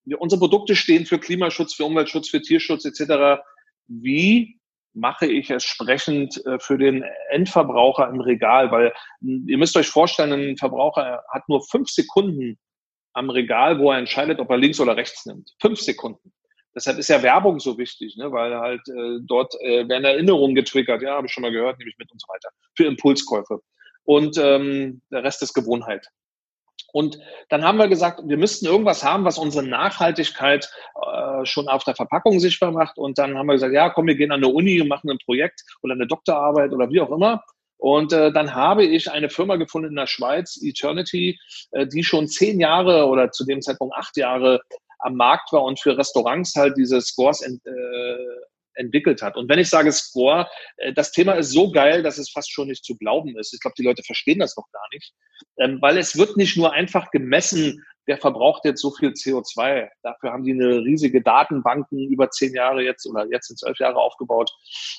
wir, unsere Produkte stehen für Klimaschutz, für Umweltschutz, für Tierschutz etc. Wie mache ich es sprechend äh, für den Endverbraucher im Regal? Weil ihr müsst euch vorstellen, ein Verbraucher hat nur fünf Sekunden am Regal, wo er entscheidet, ob er links oder rechts nimmt. Fünf Sekunden. Deshalb ist ja Werbung so wichtig, ne? weil halt äh, dort äh, werden Erinnerungen getriggert, ja, habe ich schon mal gehört, nehme ich mit und so weiter, für Impulskäufe. Und ähm, der Rest ist Gewohnheit. Und dann haben wir gesagt, wir müssten irgendwas haben, was unsere Nachhaltigkeit äh, schon auf der Verpackung sichtbar macht. Und dann haben wir gesagt, ja, komm, wir gehen an eine Uni und machen ein Projekt oder eine Doktorarbeit oder wie auch immer. Und äh, dann habe ich eine Firma gefunden in der Schweiz, Eternity, äh, die schon zehn Jahre oder zu dem Zeitpunkt acht Jahre am Markt war und für Restaurants halt diese Scores ent, äh, entwickelt hat. Und wenn ich sage Score, äh, das Thema ist so geil, dass es fast schon nicht zu glauben ist. Ich glaube, die Leute verstehen das noch gar nicht, ähm, weil es wird nicht nur einfach gemessen, wer verbraucht jetzt so viel CO2. Dafür haben die eine riesige Datenbanken über zehn Jahre jetzt oder jetzt sind zwölf Jahre aufgebaut.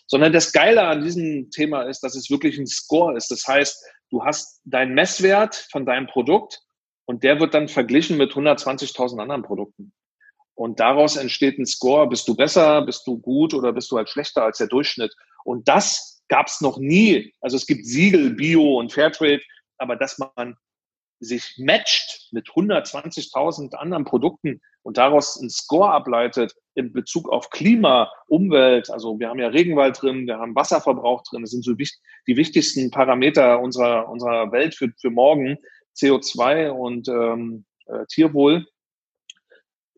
Sondern das Geile an diesem Thema ist, dass es wirklich ein Score ist. Das heißt, du hast deinen Messwert von deinem Produkt und der wird dann verglichen mit 120.000 anderen Produkten. Und daraus entsteht ein Score. Bist du besser, bist du gut oder bist du halt schlechter als der Durchschnitt? Und das gab es noch nie. Also es gibt Siegel, Bio und Fairtrade, aber dass man sich matcht mit 120.000 anderen Produkten und daraus einen Score ableitet in Bezug auf Klima, Umwelt, also wir haben ja Regenwald drin, wir haben Wasserverbrauch drin, das sind so die wichtigsten Parameter unserer, unserer Welt für, für morgen. CO2 und ähm, äh, Tierwohl,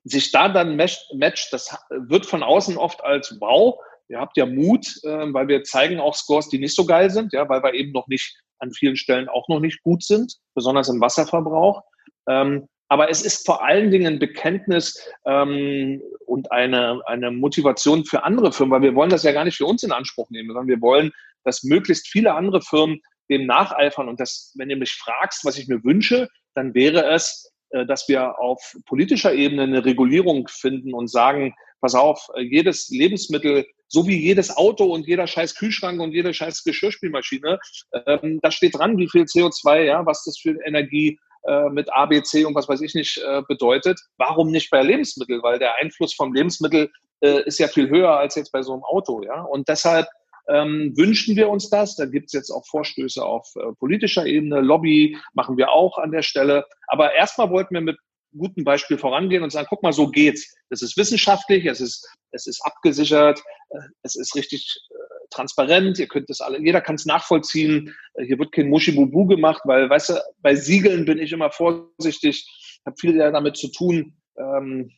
sich da dann matcht, das wird von außen oft als wow, ihr habt ja Mut, äh, weil wir zeigen auch Scores, die nicht so geil sind, ja, weil wir eben noch nicht an vielen Stellen auch noch nicht gut sind, besonders im Wasserverbrauch. Ähm, aber es ist vor allen Dingen ein Bekenntnis ähm, und eine, eine Motivation für andere Firmen, weil wir wollen das ja gar nicht für uns in Anspruch nehmen, sondern wir wollen, dass möglichst viele andere Firmen dem nacheifern. Und das, wenn ihr mich fragst, was ich mir wünsche, dann wäre es, äh, dass wir auf politischer Ebene eine Regulierung finden und sagen, pass auf, äh, jedes Lebensmittel, so wie jedes Auto und jeder scheiß Kühlschrank und jede scheiß Geschirrspülmaschine, ähm, da steht dran, wie viel CO2, ja, was das für Energie äh, mit ABC und was weiß ich nicht äh, bedeutet. Warum nicht bei Lebensmitteln? Weil der Einfluss vom Lebensmittel äh, ist ja viel höher als jetzt bei so einem Auto, ja. Und deshalb ähm, wünschen wir uns das. Da gibt es jetzt auch Vorstöße auf äh, politischer Ebene. Lobby machen wir auch an der Stelle. Aber erstmal wollten wir mit gutem Beispiel vorangehen und sagen, guck mal, so geht's. Das ist wissenschaftlich, es ist, es ist abgesichert, äh, es ist richtig äh, transparent, ihr könnt das alle, jeder kann es nachvollziehen, äh, hier wird kein Muschibubu gemacht, weil, weißt du, bei Siegeln bin ich immer vorsichtig, habe viel damit zu tun, ähm,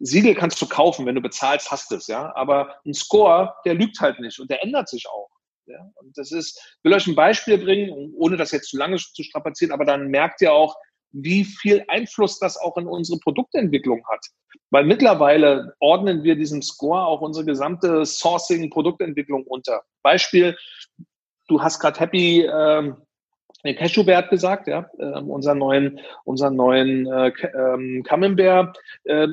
Siegel kannst du kaufen, wenn du bezahlst, hast es, ja. Aber ein Score, der lügt halt nicht und der ändert sich auch. Ja? Und das ist, ich will euch ein Beispiel bringen, ohne das jetzt zu lange zu strapazieren, aber dann merkt ihr auch, wie viel Einfluss das auch in unsere Produktentwicklung hat. Weil mittlerweile ordnen wir diesem Score auch unsere gesamte Sourcing-Produktentwicklung unter. Beispiel, du hast gerade Happy ähm, Cashewbert gesagt, ja, ähm, unseren neuen, unseren neuen äh, ähm, Camembert. Äh,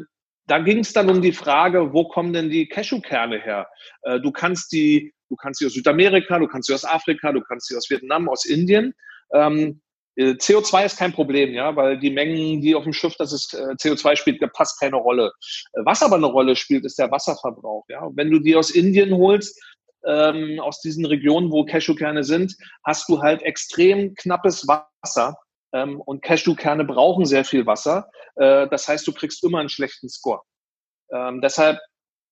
da ging es dann um die Frage, wo kommen denn die Cashewkerne her? Äh, du kannst die, du kannst sie aus Südamerika, du kannst sie aus Afrika, du kannst sie aus Vietnam, aus Indien. Ähm, äh, CO2 ist kein Problem, ja, weil die Mengen, die auf dem Schiff, das ist äh, CO2 spielt, passt keine Rolle. Äh, was aber eine Rolle spielt, ist der Wasserverbrauch. Ja, wenn du die aus Indien holst, ähm, aus diesen Regionen, wo Cashewkerne sind, hast du halt extrem knappes Wasser. Ähm, und Cashewkerne brauchen sehr viel Wasser. Äh, das heißt, du kriegst immer einen schlechten Score. Ähm, deshalb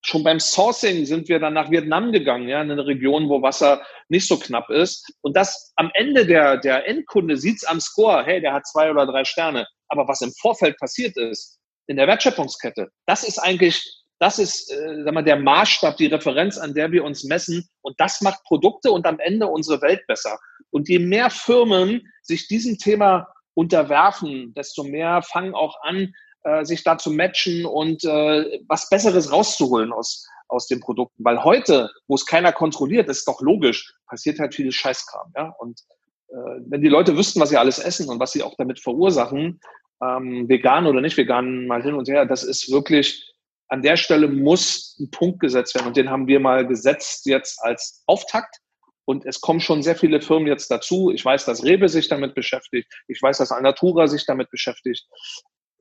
schon beim Sourcing sind wir dann nach Vietnam gegangen, ja, in eine Region, wo Wasser nicht so knapp ist. Und das am Ende der, der Endkunde sieht's am Score, hey, der hat zwei oder drei Sterne. Aber was im Vorfeld passiert ist, in der Wertschöpfungskette, das ist eigentlich, das ist, äh, sag mal, der Maßstab, die Referenz, an der wir uns messen. Und das macht Produkte und am Ende unsere Welt besser. Und je mehr Firmen sich diesem Thema unterwerfen, desto mehr fangen auch an, äh, sich da zu matchen und äh, was Besseres rauszuholen aus, aus den Produkten. Weil heute, wo es keiner kontrolliert, ist doch logisch, passiert halt viel Scheißkram. Ja? Und äh, wenn die Leute wüssten, was sie alles essen und was sie auch damit verursachen, ähm, vegan oder nicht vegan, mal hin und her, das ist wirklich, an der Stelle muss ein Punkt gesetzt werden. Und den haben wir mal gesetzt jetzt als Auftakt. Und es kommen schon sehr viele Firmen jetzt dazu. Ich weiß, dass Rewe sich damit beschäftigt. Ich weiß, dass Alnatura sich damit beschäftigt.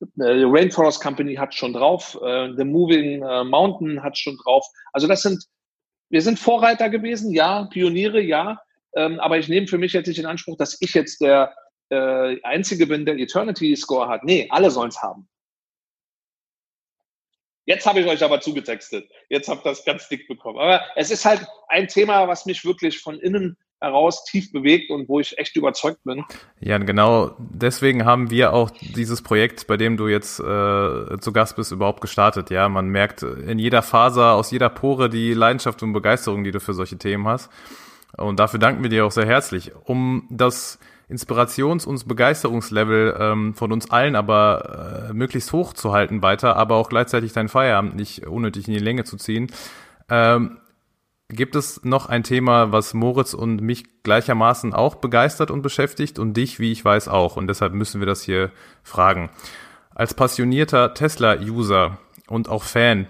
Äh, Rainforest Company hat schon drauf, äh, The Moving äh, Mountain hat schon drauf. Also das sind, wir sind Vorreiter gewesen, ja, Pioniere, ja, ähm, aber ich nehme für mich jetzt nicht in Anspruch, dass ich jetzt der Einzige bin, der Eternity Score hat. Nee, alle sollen es haben. Jetzt habe ich euch aber zugetextet. Jetzt habt ihr das ganz dick bekommen. Aber es ist halt ein Thema, was mich wirklich von innen heraus tief bewegt und wo ich echt überzeugt bin. Ja, genau. Deswegen haben wir auch dieses Projekt, bei dem du jetzt äh, zu Gast bist, überhaupt gestartet. Ja, man merkt in jeder Faser, aus jeder Pore die Leidenschaft und Begeisterung, die du für solche Themen hast. Und dafür danken wir dir auch sehr herzlich. Um das Inspirations- und Begeisterungslevel ähm, von uns allen aber äh, möglichst hoch zu halten weiter, aber auch gleichzeitig deinen Feierabend nicht unnötig in die Länge zu ziehen. Ähm, Gibt es noch ein Thema, was Moritz und mich gleichermaßen auch begeistert und beschäftigt und dich, wie ich weiß, auch? Und deshalb müssen wir das hier fragen. Als passionierter Tesla-User und auch Fan,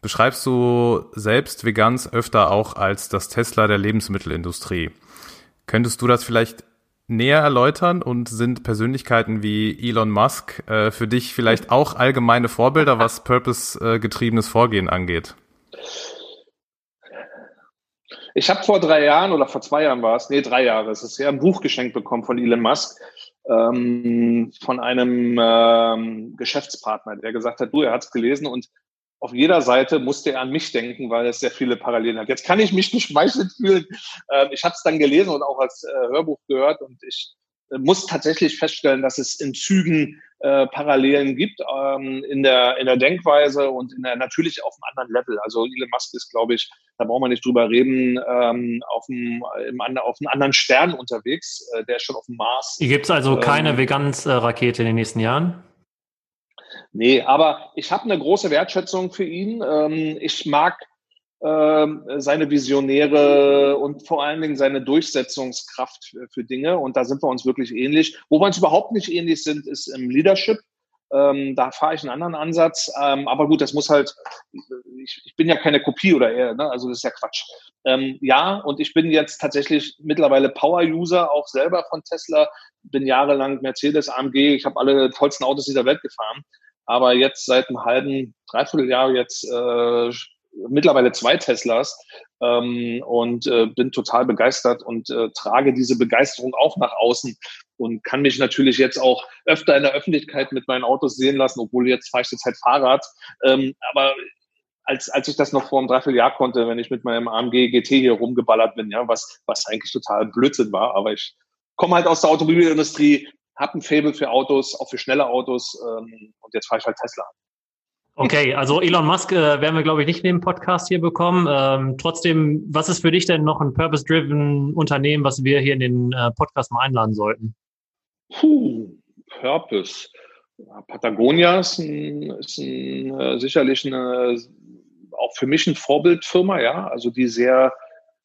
beschreibst du selbst Vegans öfter auch als das Tesla der Lebensmittelindustrie. Könntest du das vielleicht näher erläutern und sind Persönlichkeiten wie Elon Musk äh, für dich vielleicht auch allgemeine Vorbilder, was purpose-getriebenes Vorgehen angeht? Ich habe vor drei Jahren oder vor zwei Jahren war es, nee, drei Jahre, es ist ja ein Buch geschenkt bekommen von Elon Musk, ähm, von einem ähm, Geschäftspartner, der gesagt hat, du, er hat es gelesen und auf jeder Seite musste er an mich denken, weil es sehr viele Parallelen hat. Jetzt kann ich mich geschmeichelt fühlen. Ähm, ich habe es dann gelesen und auch als äh, Hörbuch gehört und ich muss tatsächlich feststellen, dass es in Zügen äh, Parallelen gibt ähm, in, der, in der Denkweise und in der, natürlich auf einem anderen Level. Also Elon Musk ist, glaube ich, da brauchen wir nicht drüber reden, ähm, auf, einem, im, auf einem anderen Stern unterwegs. Äh, der ist schon auf dem Mars. Hier gibt es also ähm, keine Veganz-Rakete in den nächsten Jahren? Nee, aber ich habe eine große Wertschätzung für ihn. Ähm, ich mag ähm, seine Visionäre und vor allen Dingen seine Durchsetzungskraft für, für, Dinge. Und da sind wir uns wirklich ähnlich. Wo wir uns überhaupt nicht ähnlich sind, ist im Leadership. Ähm, da fahre ich einen anderen Ansatz. Ähm, aber gut, das muss halt, ich, ich bin ja keine Kopie oder eher, ne? also das ist ja Quatsch. Ähm, ja, und ich bin jetzt tatsächlich mittlerweile Power-User, auch selber von Tesla, bin jahrelang Mercedes, AMG, ich habe alle tollsten Autos dieser Welt gefahren. Aber jetzt seit einem halben, dreiviertel Jahr jetzt äh, mittlerweile zwei Teslas ähm, und äh, bin total begeistert und äh, trage diese Begeisterung auch nach außen und kann mich natürlich jetzt auch öfter in der Öffentlichkeit mit meinen Autos sehen lassen, obwohl jetzt fahre ich jetzt halt Fahrrad. Ähm, aber als, als ich das noch vor einem Dreivierteljahr konnte, wenn ich mit meinem AMG GT hier rumgeballert bin, ja, was, was eigentlich total Blödsinn war, aber ich komme halt aus der Automobilindustrie, habe ein Fable für Autos, auch für schnelle Autos ähm, und jetzt fahre ich halt Tesla. Okay, also Elon Musk äh, werden wir, glaube ich, nicht in dem Podcast hier bekommen. Ähm, trotzdem, was ist für dich denn noch ein purpose-driven Unternehmen, was wir hier in den äh, Podcast mal einladen sollten? Puh, Purpose. Patagonia ist, ein, ist ein, äh, sicherlich eine, auch für mich eine Vorbildfirma, ja, also die sehr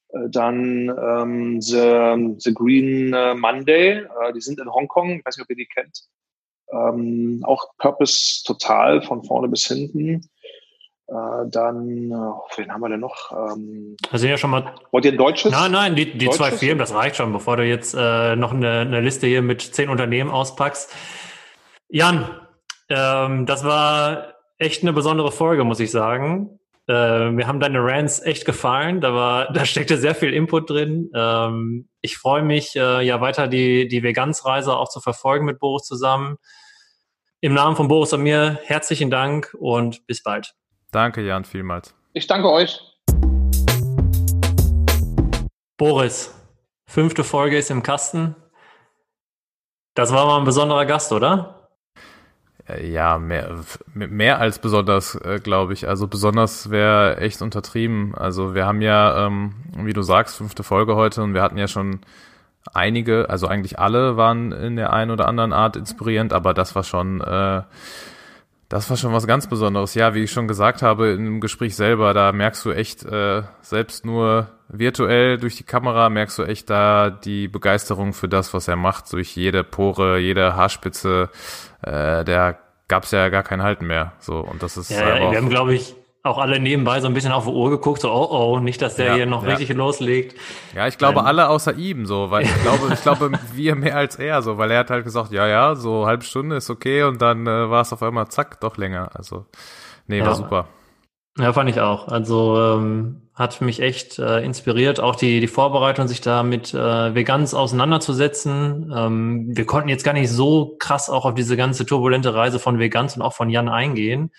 äh, dann ähm, the, the Green äh, Monday, äh, die sind in Hongkong, ich weiß nicht, ob ihr die kennt. Ähm, auch Purpose total von vorne bis hinten. Äh, dann, äh, wen haben wir denn noch? Ähm, sind ja schon mal. Wollt ihr ein deutsches? Nein, nein, die, die zwei Firmen, das reicht schon, bevor du jetzt äh, noch eine, eine Liste hier mit zehn Unternehmen auspackst. Jan, ähm, das war echt eine besondere Folge, muss ich sagen. Äh, mir haben deine Rants echt gefallen. Da war, da steckte sehr viel Input drin. Ähm, ich freue mich, äh, ja weiter die, die Vegansreise auch zu verfolgen mit Boris zusammen. Im Namen von Boris und mir herzlichen Dank und bis bald. Danke, Jan, vielmals. Ich danke euch. Boris, fünfte Folge ist im Kasten. Das war mal ein besonderer Gast, oder? Äh, ja, mehr, mehr als besonders, äh, glaube ich. Also besonders wäre echt untertrieben. Also wir haben ja, ähm, wie du sagst, fünfte Folge heute und wir hatten ja schon einige, also eigentlich alle waren in der einen oder anderen Art inspirierend, aber das war schon äh, das war schon was ganz Besonderes. Ja, wie ich schon gesagt habe im Gespräch selber, da merkst du echt, äh, selbst nur virtuell durch die Kamera, merkst du echt da die Begeisterung für das, was er macht, durch jede Pore, jede Haarspitze. Äh, der gab's ja gar kein Halten mehr. So und das ist. Ja, ja wir haben, glaube ich, auch alle nebenbei so ein bisschen auf die Uhr geguckt, so, oh oh, nicht, dass der ja, hier noch ja. richtig loslegt. Ja, ich glaube, Nein. alle außer ihm, so, weil ich glaube, ich glaube, wir mehr als er, so, weil er hat halt gesagt, ja, ja, so halbe Stunde ist okay und dann äh, war es auf einmal zack, doch länger. Also, nee, ja. war super. Ja, fand ich auch. Also ähm, hat mich echt äh, inspiriert, auch die, die Vorbereitung, sich da mit äh, Vegans auseinanderzusetzen. Ähm, wir konnten jetzt gar nicht so krass auch auf diese ganze turbulente Reise von Vegans und auch von Jan eingehen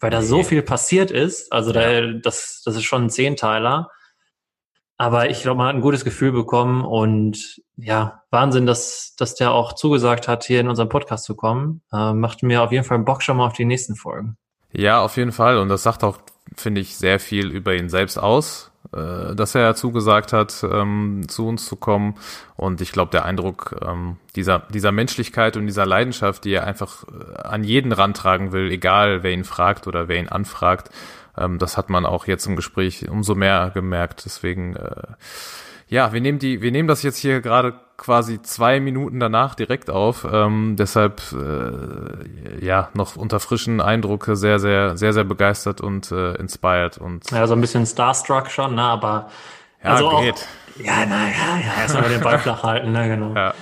weil da so viel passiert ist. Also da, das, das ist schon ein Zehnteiler. Aber ich glaube, man hat ein gutes Gefühl bekommen und ja, Wahnsinn, dass, dass der auch zugesagt hat, hier in unserem Podcast zu kommen. Äh, macht mir auf jeden Fall Bock schon mal auf die nächsten Folgen. Ja, auf jeden Fall. Und das sagt auch, finde ich, sehr viel über ihn selbst aus äh, dass er zugesagt hat, ähm, zu uns zu kommen. Und ich glaube, der Eindruck ähm, dieser, dieser Menschlichkeit und dieser Leidenschaft, die er einfach äh, an jeden rantragen will, egal wer ihn fragt oder wer ihn anfragt, ähm, das hat man auch jetzt im Gespräch umso mehr gemerkt. Deswegen, äh, ja, wir nehmen die, wir nehmen das jetzt hier gerade quasi zwei Minuten danach direkt auf. Ähm, deshalb äh, ja noch unter frischen Eindrucke sehr, sehr, sehr, sehr begeistert und äh, inspired und ja, so ein bisschen Starstruck schon, ne? Aber ja, also geht. Auch, ja, na ja, ja, erstmal den Ball flach halten, ne, genau. Ja.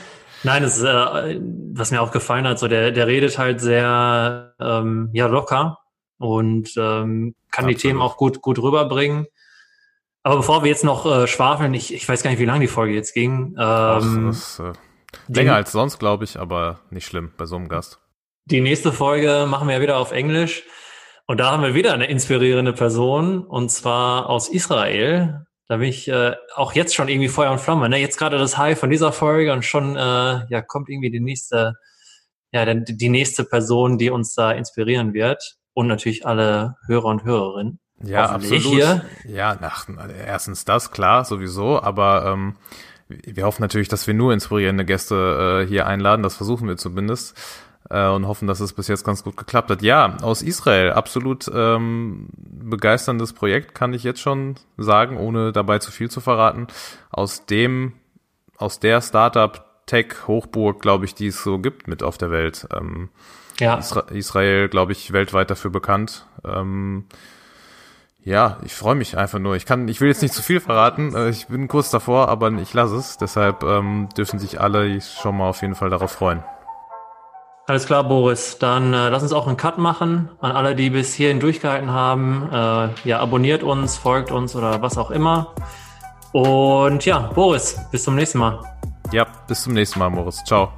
Nein, ist, äh, was mir auch gefallen hat, so der, der redet halt sehr ähm, ja locker und ähm, kann Absolut. die Themen auch gut, gut rüberbringen. Aber bevor wir jetzt noch äh, schwafeln, ich, ich weiß gar nicht, wie lange die Folge jetzt ging. Ähm, Ach, das, äh, länger als sonst, glaube ich, aber nicht schlimm bei so einem Gast. Die nächste Folge machen wir ja wieder auf Englisch. Und da haben wir wieder eine inspirierende Person, und zwar aus Israel. Da bin ich äh, auch jetzt schon irgendwie Feuer und Flamme. Ne? Jetzt gerade das High von dieser Folge und schon äh, ja, kommt irgendwie die nächste, ja, die nächste Person, die uns da inspirieren wird. Und natürlich alle Hörer und Hörerinnen. Ja, absolut. Hier. Ja, nach, erstens das, klar, sowieso, aber ähm, wir hoffen natürlich, dass wir nur inspirierende Gäste äh, hier einladen, das versuchen wir zumindest äh, und hoffen, dass es bis jetzt ganz gut geklappt hat. Ja, aus Israel, absolut ähm, begeisterndes Projekt, kann ich jetzt schon sagen, ohne dabei zu viel zu verraten. Aus dem, aus der Startup-Tech-Hochburg, glaube ich, die es so gibt mit auf der Welt. Ähm, ja. Isra Israel, glaube ich, weltweit dafür bekannt. Ähm, ja, ich freue mich einfach nur. Ich kann, ich will jetzt nicht zu viel verraten. Äh, ich bin kurz davor, aber ich lasse es. Deshalb ähm, dürfen sich alle schon mal auf jeden Fall darauf freuen. Alles klar, Boris. Dann äh, lass uns auch einen Cut machen. An alle, die bis hierhin durchgehalten haben, äh, ja, abonniert uns, folgt uns oder was auch immer. Und ja, Boris, bis zum nächsten Mal. Ja, bis zum nächsten Mal, Boris. Ciao.